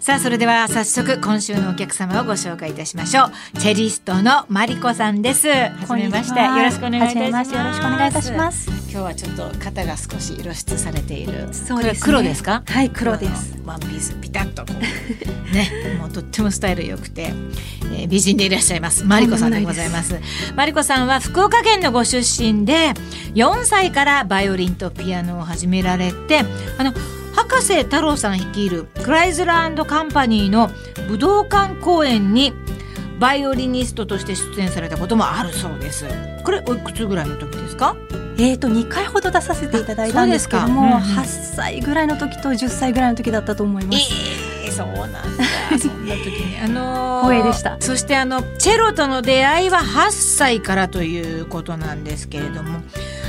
さあそれでは早速今週のお客様をご紹介いたしましょう。チェリストのマリコさんです。はじめまして。よろしくお願いいたします。よろしくお願いいたします。今日はちょっと肩が少し露出されている。そうです、ね、黒ですか？はい黒です。ワンピースピタッと ねもうとってもスタイル良くて、えー、美人でいらっしゃいます。マリコさんでございます。マリコさんは福岡県のご出身で4歳からバイオリンとピアノを始められてあの博士太郎さん率いるクライズラーカンパニーの武道館公演にバイオリニストとして出演されたこともあるそうです。これおいくつぐらいの時ですか？えーと、と2回ほど出させていただいたんですけども、うんうん、8歳ぐらいの時と10歳ぐらいの時だったと思います。えー、そうなんだ。そんな時にあのー、光栄でした。そしてあのチェロとの出会いは8歳からということなんですけれども、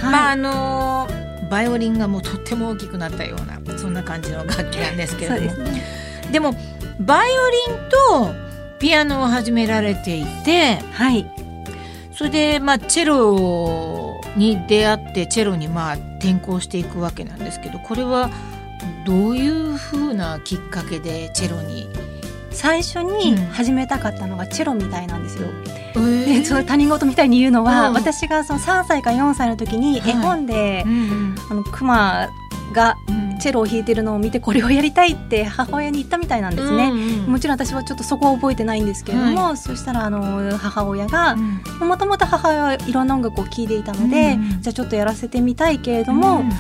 はい、まああのーバイオリンがもうとっても大きくなったようなそんな感じの楽器なんですけれども。で、ね,、でもバイオリンとピアノを始められていて、はい、それで、まあ、チェロに出会ってチェロにまあ転校していくわけなんですけどこれはどういうふうなきっかけでチェロに最初に始めたかったのがチェロみたいなんですよ。うん、でその他人事みたいに言うのは、うん、私がその3歳か4歳の時に絵本で、はいうん、あのクマがチェロを弾いてるのを見てこれをやりたいって母親に言ったみたいなんですね、うんうん、もちろん私はちょっとそこは覚えてないんですけれども、はい、そしたらあの母親がもともと母親はいろんな音楽を聴いていたので、うんうん、じゃあちょっとやらせてみたいけれども、うん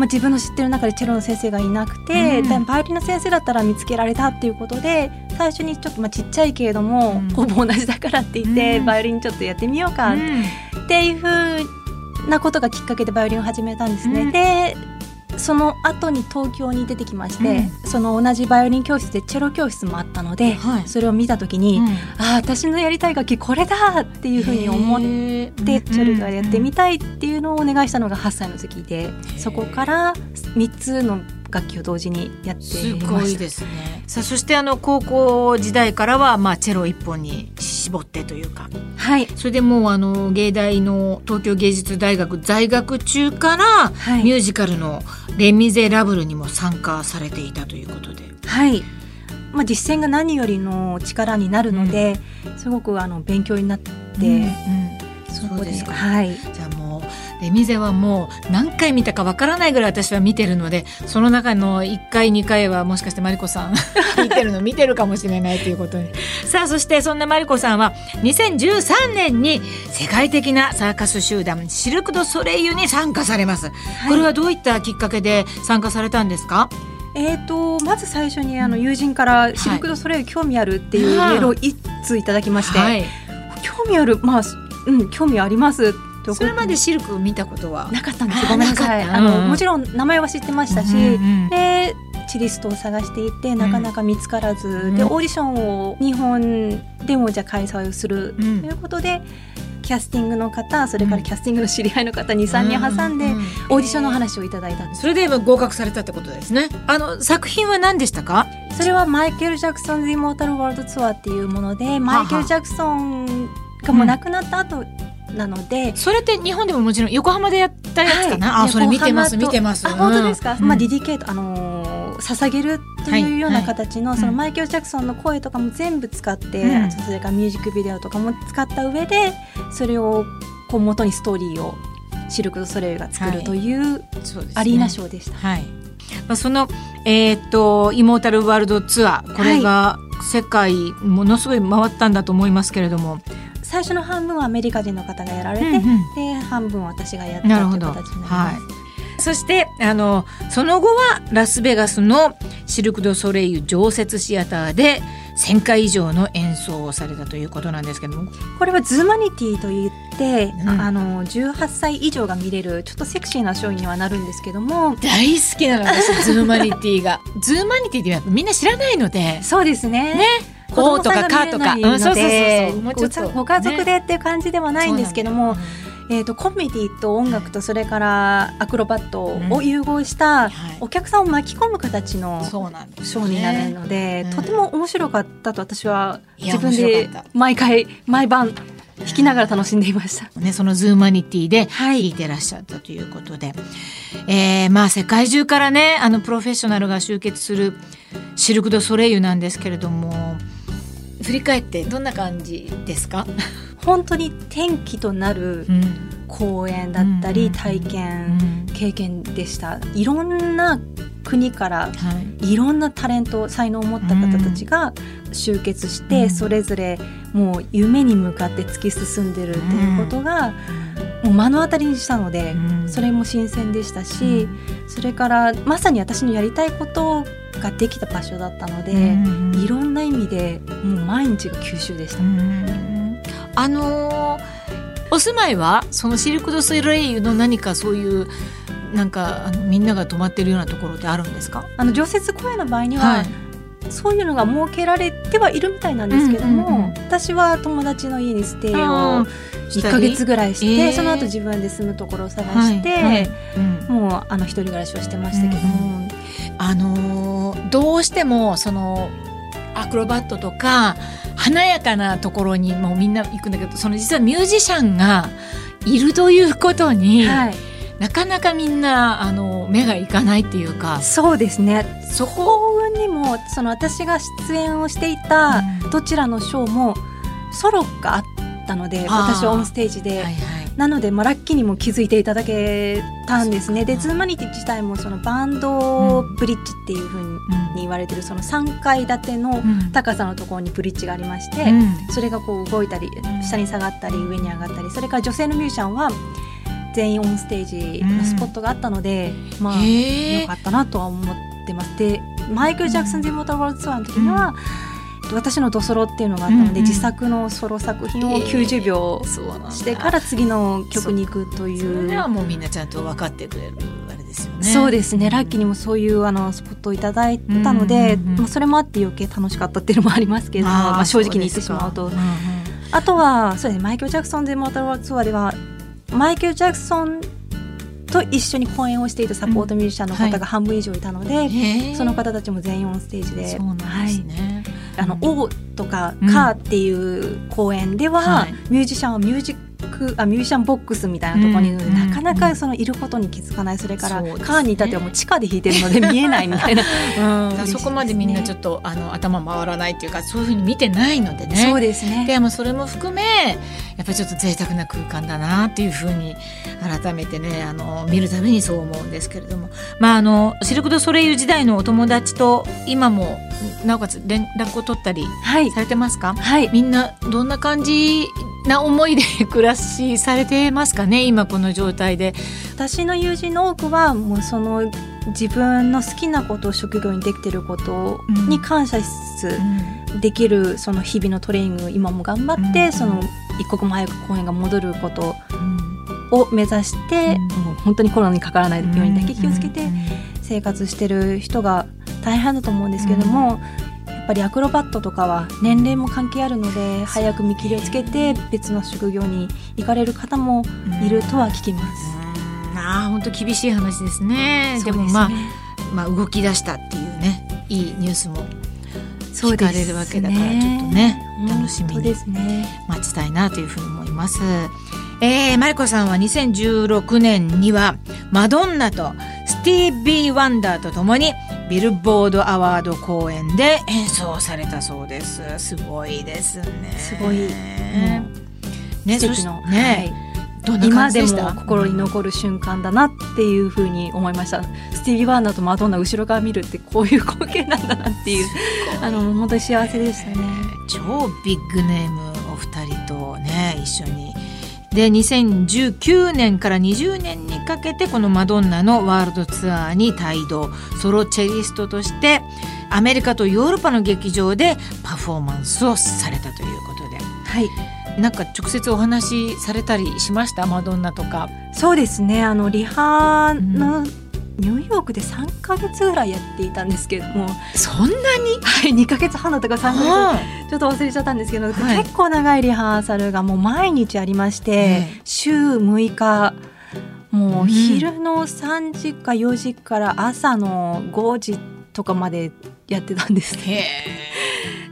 まあ、自分の知ってる中でチェロの先生がいなくて、うん、バイオリンの先生だったら見つけられたっていうことで最初にちょっとまあちっちゃいけれども、うん、ほぼ同じだからって言って、うん、バイオリンちょっとやってみようかっていうふうなことがきっかけでバイオリンを始めたんですね。でその後に東京に出てきまして、うん、その同じバイオリン教室でチェロ教室もあったので、はい、それを見た時に、うん、ああ私のやりたい楽器これだっていうふうに思って、チェロがやってみたいっていうのをお願いしたのが8歳の時でそこから3つの楽器を同時にやってすごいですね。さあそしてあの高校時代からはまあチェロ一本に絞ってというか。はい。それでもうあの芸大の東京芸術大学在学中から、はい、ミュージカルの「レ・ミゼラブル」にも参加されていたということで。はい。まあ、実践が何よりの力になるので、うん、すごくあの勉強になって、うん。うん、そうですか、はい、じゃあもうレミゼはもう何回見たかわからないぐらい私は見てるのでその中の1回2回はもしかしてマリコさん 見てるの見てるかもしれないということに。さあそしてそんなマリコさんは2013年に世界的なサーカス集団シルク・ド・ソレイユに参加されます、はい、これはどういったきっかけで参加されたんですか？えーと、まず最初にあの友人から「シルク・ド・ソレイユ興味ある?」っていうメールを一通いただきまして、はい、興味あるまあうん興味ありますそれまでシルクを見たことは？なかったんですごめんなさい。あの、もちろん名前は知ってましたし、でチリストを探していてなかなか見つからず、うん、でオーディションを日本でもじゃ開催をする。ということで、キャスティングの方それからキャスティングの知り合いの方23人挟んで、オーディションの話をいただいたそれで合格されたってことですね。あの作品は何でしたか？それはマイケル・ジャクソンズ・イモータル・ワールドツアーっていうものでマイケル・ジャクソンがもう亡くなった後、なのでそれって日本でももちろん横浜でやったやつかな、はい、あそれ見てます見てます。あ本当ですか、うん、まあディディケートあのー、捧げるというような形の、はい、そのマイケル・ジャクソンの声とかも全部使って、うん、それからミュージックビデオとかも使った上でそれをこう元にストーリーをシルク・ド・ソレイユが作るという、アリーナショーでした。はい。まあ、その、えー、っとイモータルワールドツアーこれが世界ものすごい回ったんだと思いますけれども、最初の半分はアメリカ人の方がやられて、うんうん、で半分私がやったという形になります。はい、そしてあのその後はラスベガスのシルク・ド・ソレイユ常設シアターで1,000回以上の演奏をされたということなんですけども。これはズーマニティといって、うん、あの18歳以上が見れるちょっとセクシーなショーにはなるんですけども。大好きなの私ズーマニティが。ズーマニティってみんな知らないので。そうですね。ねこうとかかとか、うん、そうそうそうもう。ちょっとご家族でっていう感じではないんですけども、えーと、コメディと音楽とそれからアクロバットを融合したお客さんを巻き込む形のショーになるので、とても面白かったと私は自分で毎回毎晩弾きながら楽しんでいました。ね、そのズーマニティで弾いてらっしゃったということで、はい、えー、まあ世界中からねあのプロフェッショナルが集結するシルク・ド・ソレイユなんですけれども振り返ってどんな感じですか？本当に転機となる公演だったり体験経験でした。いろんな国からい。ろんなタレント才能を持った方たちが集結してそれぞれもう夢に向かって突き進んでるっていうことがもう目の当たりにしたのでそれも新鮮でしたしそれからまさに私のやりたいことができた場所だったのでいろんな意味でもう毎日が吸収でした。あのー、お住まいはそのシルク・ド・ソレイユの何かそういうなんかあのみんなが泊まってるようなところってあるんですか？あの常設公園の場合には、はい、そういうのが設けられてはいるみたいなんですけども、うんうんうん、私は友達の家にステイを1か月ぐらいして、えー、その後自分で住むところを探して、はい。はい。うん、もうあの一人暮らしをしてましたけども、うん、あのー、どうしてもそのアクロバットとか華やかなところにもうみんな行くんだけどその実はミュージシャンがいるということに、はい。なかなかみんなあの目がいかないっていうか。そうですね。そこにもその私が出演をしていたどちらのショーもソロがあったので、私はオンステージで、はいはい、なので、まあ、ラッキーにも気づいていただけたんですね。でズーマニティ自体もそのバンドブリッジっていうふうに言われてるその3階建ての高さのところにブリッジがありまして、それがこう動いたり下に下がったり上に上がったりそれから女性のミュージシャンは全員オンステージのスポットがあったので、うん、まあよかったなとは思ってます。でマイケル・ジャクソン・ディモーター・ワールドツアーの時には、うん、私のドソロっていうのがあったので、うんうん、自作のソロ作品を90秒してから次の曲に行くという、それはもうみんなちゃんと分かってくれるあれですよね。そうですね。ラッキーにもそういうあのスポットをいただいたので、うんうんうん、それもあって余計楽しかったっていうのもありますけれどもまあ、正直に言ってしまうと。うんうん。あとはそうですね。マイケル・ジャクソン・デ・モーター・ワールドツアーではマイケル・ジャクソンと一緒に公演をしていたサポートミュージシャンの方が半分以上いたので、うんはい、その方たちも全員オンステージで。そうなんですね、はい、あの、うん、とか「カー」っていう公演では、はい、ミュージシャンはミュージックあミュージシャンボックスみたいなところにうん、なかなかそのいることに気づかない。それから、ね、カーに至ってはもう地下で弾いてるので見えないみたいな、うん、そこまでみんなちょっとあの頭回らないっていうかそういうふうに見てないのでね。そうですね。でもそれも含めやっぱりちょっと贅沢な空間だなっていうふうに改めてねあの見るためにそう思うんですけれども。まああのシルク・ド・ソレイユ時代のお友達と今もなおかつ連絡を取ったりされてますか、はい、みんなどんな感じな思いで暮らしされてますかね？今この状態で。私の友人の多くはもうその自分の好きなことを職業にできてることに感謝しつつ、できるその日々のトレーニングを今も頑張って、その一刻も早く公演が戻ることを目指して、もう本当にコロナにかからないようにだけ気をつけて生活してる人が大変だと思うんですけども、ぱりアクロバットとかは年齢も関係あるので早く見切りをつけて別の職業に行かれる方もいるとは聞きます。ああ本当厳しい話ですね。でもまあまあ動き出したっていうねいいニュースも聞かれるわけだから、ちょっとね楽しみに待ちたいなというふうに思います。えー、マリコさんは2016年にはマドンナとスティービー・ワンダーとともにビルボードアワード公演で演奏されたそうです。すごいですね。すごい。ね、そしてね、はい、今でも心に残る瞬間だなっていうふうに思いました。スティービー・ワンダーとマドンナ後ろから見るってこういう光景なんだなっていう、あの本当に幸せでしたね。超ビッグネームお二人とね一緒に。で2019年から20年にかけてこのマドンナのワールドツアーに帯同。ソロチェリストとしてアメリカとヨーロッパの劇場でパフォーマンスをされたということで。はい。なんか直接お話しされたりしました？マドンナとか。そうですね。あのリハのニューヨークで3か月ぐらいやっていたんですけれども。そんなに？はい2か月半だとか3か月。ちょっと忘れちゃったんですけど、はい、結構長いリハーサルがもう毎日ありまして、週6日もう昼の3時か4時から朝の5時とかまでやってたんですね。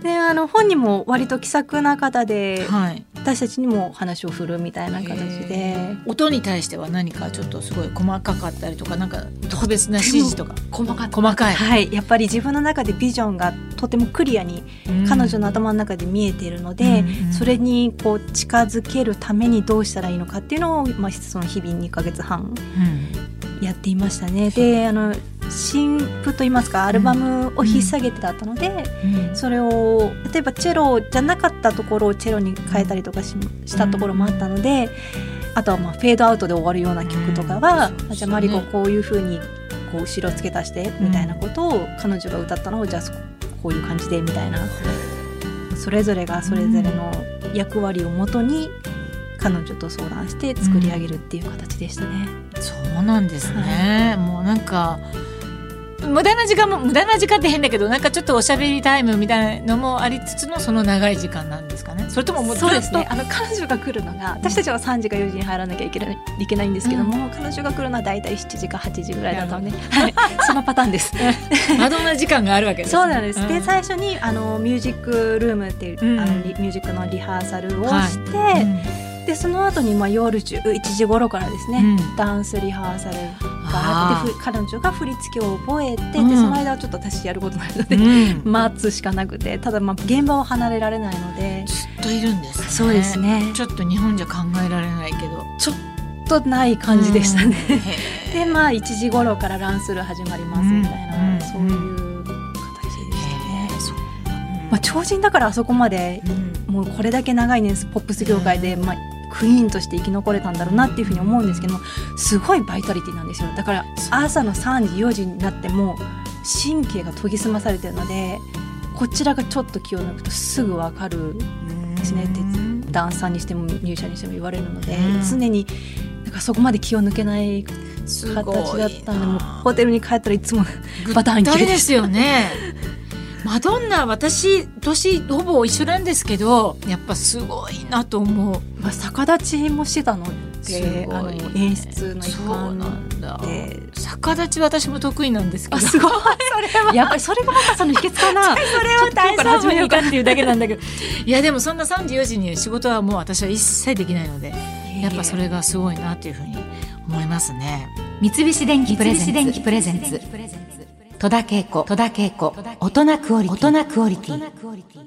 であの本人も割と気さくな方で、はい、私たちにも話を振るみたいな形で。音に対しては何かちょっとすごい細かかったりとかなんか特別な指示とか。細か細かい、はい、やっぱり自分の中でビジョンがとてもクリアに彼女の頭の中で見えているので、うん、それにこう近づけるためにどうしたらいいのかっていうのを、まあ、その日々2か月半やっていましたね。であの新譜といいますかアルバムを引っ提げてだったので、うん、それを例えばチェロじゃなかったところをチェロに変えたりとかししたところもあったので、あとはまあフェードアウトで終わるような曲とかは、うん、じゃあマリコこういうふうにこう後ろ付け足してみたいなことを彼女が歌ったのをじゃあこういう感じでみたいな。それぞれがそれぞれの役割をもとに彼女と相談して作り上げるっていう形でしたね。そうなんですね、はい、もうなんか無駄な時間も無駄な時間って変だけどなんかちょっとおしゃべりタイムみたいのもありつつのその長い時間なんですかね？それとももうそうですね。あの彼女が来るのが私たちは3時か4時に入らなきゃいけないいけないんですけども、うん、彼女が来るのは大体7時か8時ぐらいだったので、はい、そのパターンです。まとな時間があるわけです、ね、そうなんです、うん、で最初にあのミュージックルームっていう、うん、あのミュージックのリハーサルをして、はい。でその後にまあ夜11時頃からですね、うん、ダンスリハーサルがあって彼女が振り付けを覚えて、うん、でその間はちょっと私やることないので、うん、待つしかなくてただまあ現場を離れられないのでずっといるんです、ね、そうですね。ちょっと日本じゃ考えられないけど。ちょっとない感じでしたね、でまあ1時頃からランスル始まりますみたいな、そういう形でしたね、まあ、超人だからあそこまで、もうこれだけ長い年ポップス業界で、まあ、クイーンとして生き残れたんだろうなっていうふうに思うんですけどもすごいバイタリティなんですよ。だから朝の3時4時になっても神経が研ぎ澄まされてるのでこちらがちょっと気を抜くとすぐ分かるですね。ってダンサーにしても入社にしても言われるので常になんかそこまで気を抜けない形だったんでもホテルに帰ったらいつもバターン切れですよね マドンナ私年ほぼ一緒なんですけどやっぱすごいなと思う、まあ、逆立ちもしてたので、あの演出の一環で。逆立ち私も得意なんですけど。すごい。それは。やっぱりそれがまたその秘訣かな。それを体操部にいたっていうだけなんだけど。いやでもそんな3時4時に仕事はもう私は一切できないのでやっぱそれがすごいなっていうふうに思いますね。三菱電機プレゼンツ戸田恵子大人クオリティ。